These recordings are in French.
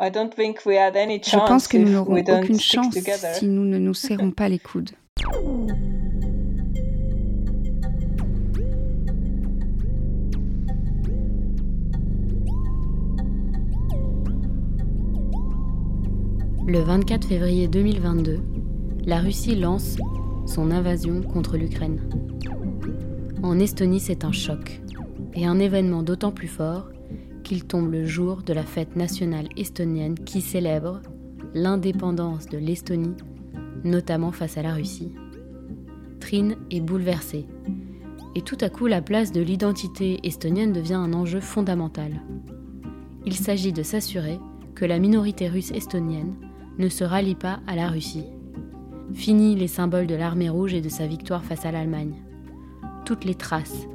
Je pense que nous n'aurons aucune chance si nous ne nous serrons pas les coudes. Le 24 février 2022, la Russie lance son invasion contre l'Ukraine. En Estonie, c'est un choc, et un événement d'autant plus fort qu'il tombe le jour de la fête nationale estonienne qui célèbre l'indépendance de l'Estonie, notamment face à la Russie. Trine est bouleversée, et tout à coup la place de l'identité estonienne devient un enjeu fondamental. Il s'agit de s'assurer que la minorité russe estonienne ne se rallie pas à la Russie. Fini les symboles de l'armée rouge et de sa victoire face à l'Allemagne. Toutes les traces,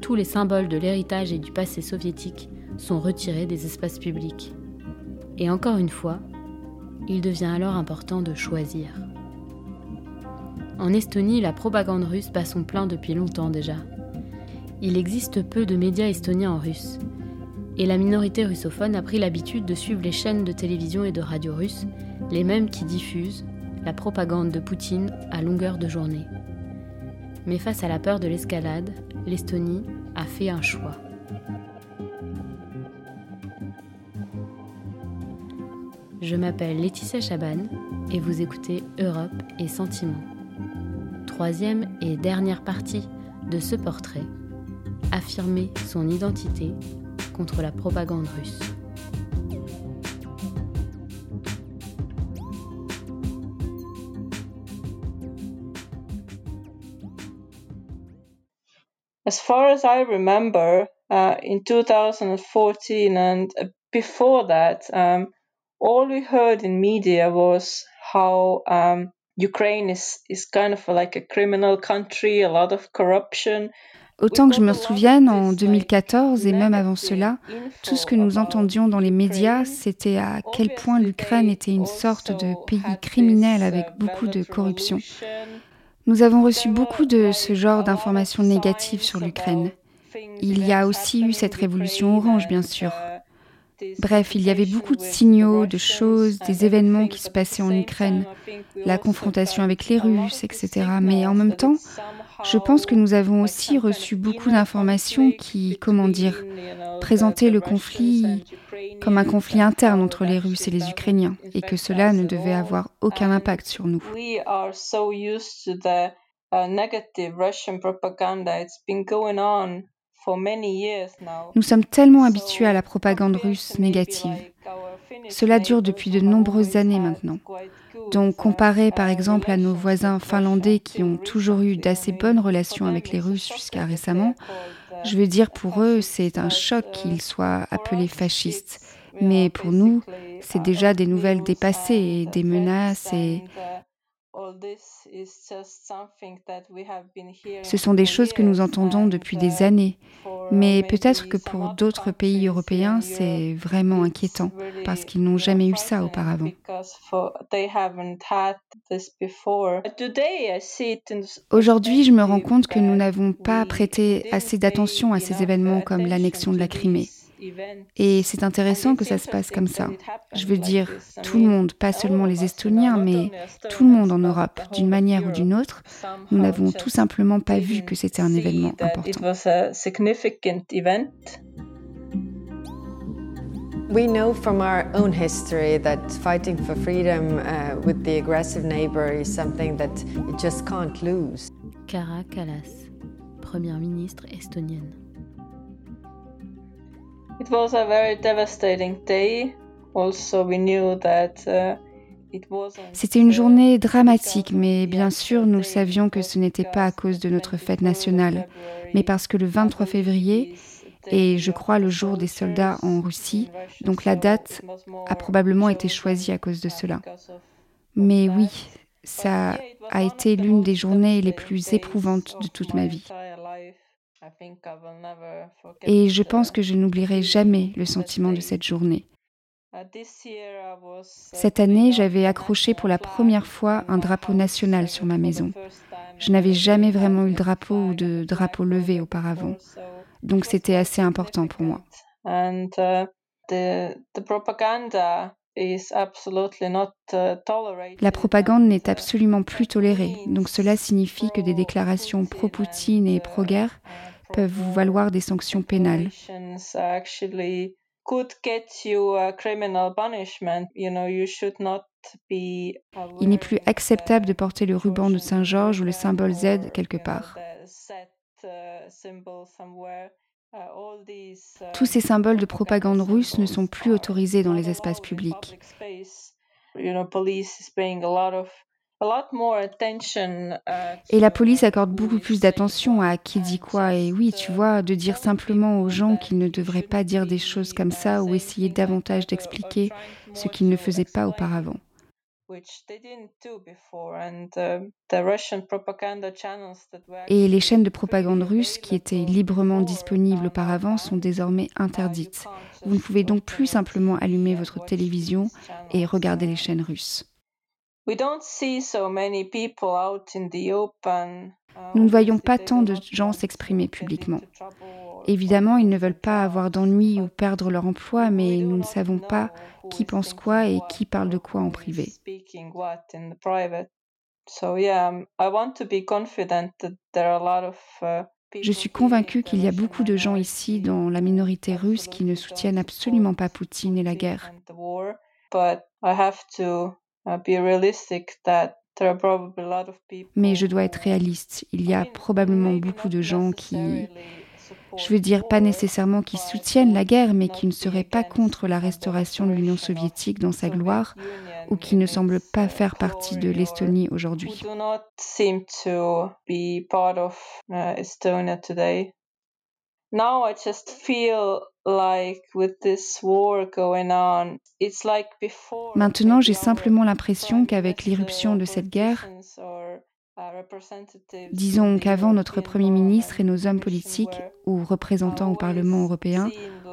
tous les symboles de l'héritage et du passé soviétique sont retirés des espaces publics. Et encore une fois, il devient alors important de choisir. En Estonie, la propagande russe bat son plein depuis longtemps déjà. Il existe peu de médias estoniens en russe, et la minorité russophone a pris l'habitude de suivre les chaînes de télévision et de radio russes les mêmes qui diffusent la propagande de Poutine à longueur de journée. Mais face à la peur de l'escalade, l'Estonie a fait un choix. Je m'appelle Laetitia Chaban et vous écoutez Europe et Sentiments. Troisième et dernière partie de ce portrait, affirmer son identité contre la propagande russe. as far as I remember, uh, in 2014 and before that, um, all we heard in media was how um, Ukraine is, is kind of like a criminal country, a lot of corruption. Autant que je me souvienne, en 2014 et même avant cela, tout ce que nous entendions dans les médias, c'était à quel point l'Ukraine était une sorte de pays criminel avec beaucoup de corruption. Nous avons reçu beaucoup de ce genre d'informations négatives sur l'Ukraine. Il y a aussi eu cette révolution orange, bien sûr. Bref, il y avait beaucoup de signaux, de choses, des événements qui se passaient en Ukraine, la confrontation avec les Russes, etc. Mais en même temps, je pense que nous avons aussi reçu beaucoup d'informations qui, comment dire, présentaient le conflit comme un conflit interne entre les Russes et les Ukrainiens, et que cela ne devait avoir aucun impact sur nous. Nous sommes tellement habitués à la propagande russe négative. Cela dure depuis de nombreuses années maintenant. Donc comparé par exemple à nos voisins finlandais qui ont toujours eu d'assez bonnes relations avec les Russes jusqu'à récemment, je veux dire pour eux c'est un choc qu'ils soient appelés fascistes. Mais pour nous, c'est déjà des nouvelles dépassées et des menaces et ce sont des choses que nous entendons depuis des années, mais peut-être que pour d'autres pays européens, c'est vraiment inquiétant parce qu'ils n'ont jamais eu ça auparavant. Aujourd'hui, je me rends compte que nous n'avons pas prêté assez d'attention à ces événements comme l'annexion de la Crimée. Et c'est intéressant que ça se passe comme ça. Je veux dire, tout le monde, pas seulement les Estoniens, mais tout le monde en Europe, d'une manière ou d'une autre, nous n'avons tout simplement pas vu que c'était un événement important. We know from our own history that fighting for freedom uh, with the aggressive neighbor is something that you just can't lose. Kara Kallas, première ministre estonienne. C'était une journée dramatique, mais bien sûr, nous savions que ce n'était pas à cause de notre fête nationale, mais parce que le 23 février est, je crois, le jour des soldats en Russie, donc la date a probablement été choisie à cause de cela. Mais oui, ça a été l'une des journées les plus éprouvantes de toute ma vie. Et je pense que je n'oublierai jamais le sentiment de cette journée. Cette année, j'avais accroché pour la première fois un drapeau national sur ma maison. Je n'avais jamais vraiment eu de drapeau ou de drapeau levé auparavant. Donc c'était assez important pour moi. La propagande n'est absolument plus tolérée, donc cela signifie que des déclarations pro-Poutine et pro-guerre peuvent vous valoir des sanctions pénales. Il n'est plus acceptable de porter le ruban de Saint-Georges ou le symbole Z quelque part. Tous ces symboles de propagande russe ne sont plus autorisés dans les espaces publics. Et la police accorde beaucoup plus d'attention à qui dit quoi. Et oui, tu vois, de dire simplement aux gens qu'ils ne devraient pas dire des choses comme ça ou essayer davantage d'expliquer ce qu'ils ne faisaient pas auparavant. Et les chaînes de propagande russes qui étaient librement disponibles auparavant sont désormais interdites. Vous ne pouvez donc plus simplement allumer votre télévision et regarder les chaînes russes. Nous ne voyons pas tant de gens s'exprimer publiquement. Évidemment, ils ne veulent pas avoir d'ennuis ou perdre leur emploi, mais nous ne savons pas qui pense quoi et qui parle de quoi en privé. Je suis convaincue qu'il y a beaucoup de gens ici dans la minorité russe qui ne soutiennent absolument pas Poutine et la guerre. Mais je dois être réaliste. Il y a probablement beaucoup de gens qui je veux dire pas nécessairement qui soutiennent la guerre, mais qui ne seraient pas contre la restauration de l'Union soviétique dans sa gloire, ou qui ne semblent pas faire partie de l'Estonie aujourd'hui. Maintenant, j'ai simplement l'impression qu'avec l'irruption de cette guerre, Disons qu'avant, notre Premier ministre et nos hommes politiques, ou représentants au Parlement européen,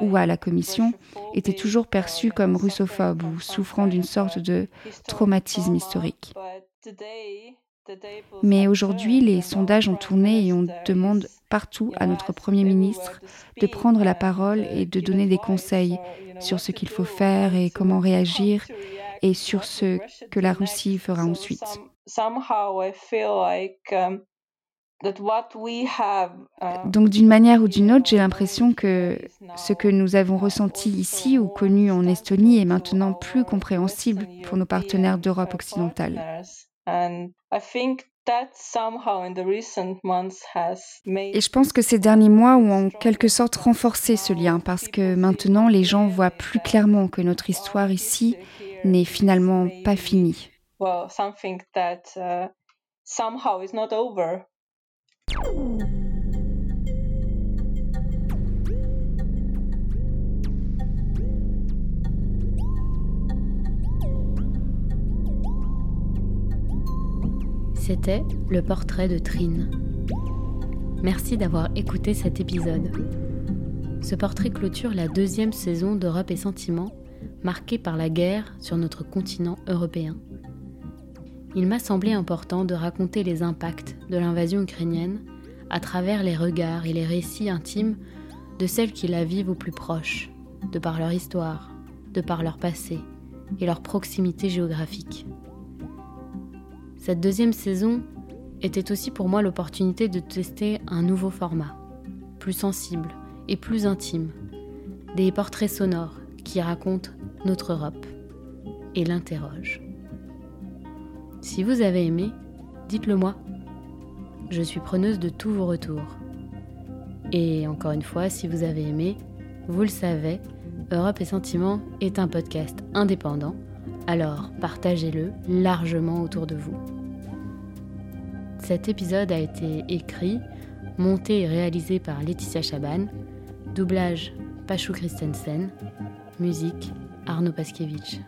ou à la Commission, étaient toujours perçus comme russophobes ou souffrant d'une sorte de traumatisme historique. Mais aujourd'hui, les sondages ont tourné et on demande partout à notre Premier ministre de prendre la parole et de donner des conseils sur ce qu'il faut faire et comment réagir et sur ce que la Russie fera ensuite. Donc d'une manière ou d'une autre, j'ai l'impression que ce que nous avons ressenti ici ou connu en Estonie est maintenant plus compréhensible pour nos partenaires d'Europe occidentale. Et je pense que ces derniers mois ont en quelque sorte renforcé ce lien parce que maintenant les gens voient plus clairement que notre histoire ici n'est finalement pas finie. C'était le portrait de Trine. Merci d'avoir écouté cet épisode. Ce portrait clôture la deuxième saison d'Europe et Sentiments, marquée par la guerre sur notre continent européen. Il m'a semblé important de raconter les impacts de l'invasion ukrainienne à travers les regards et les récits intimes de celles qui la vivent au plus proche, de par leur histoire, de par leur passé et leur proximité géographique. Cette deuxième saison était aussi pour moi l'opportunité de tester un nouveau format, plus sensible et plus intime, des portraits sonores qui racontent notre Europe et l'interrogent. Si vous avez aimé, dites-le moi. Je suis preneuse de tous vos retours. Et encore une fois, si vous avez aimé, vous le savez, Europe et Sentiments est un podcast indépendant alors partagez-le largement autour de vous. Cet épisode a été écrit, monté et réalisé par Laetitia Chaban, doublage Pachou Christensen, musique Arnaud Paskiewicz.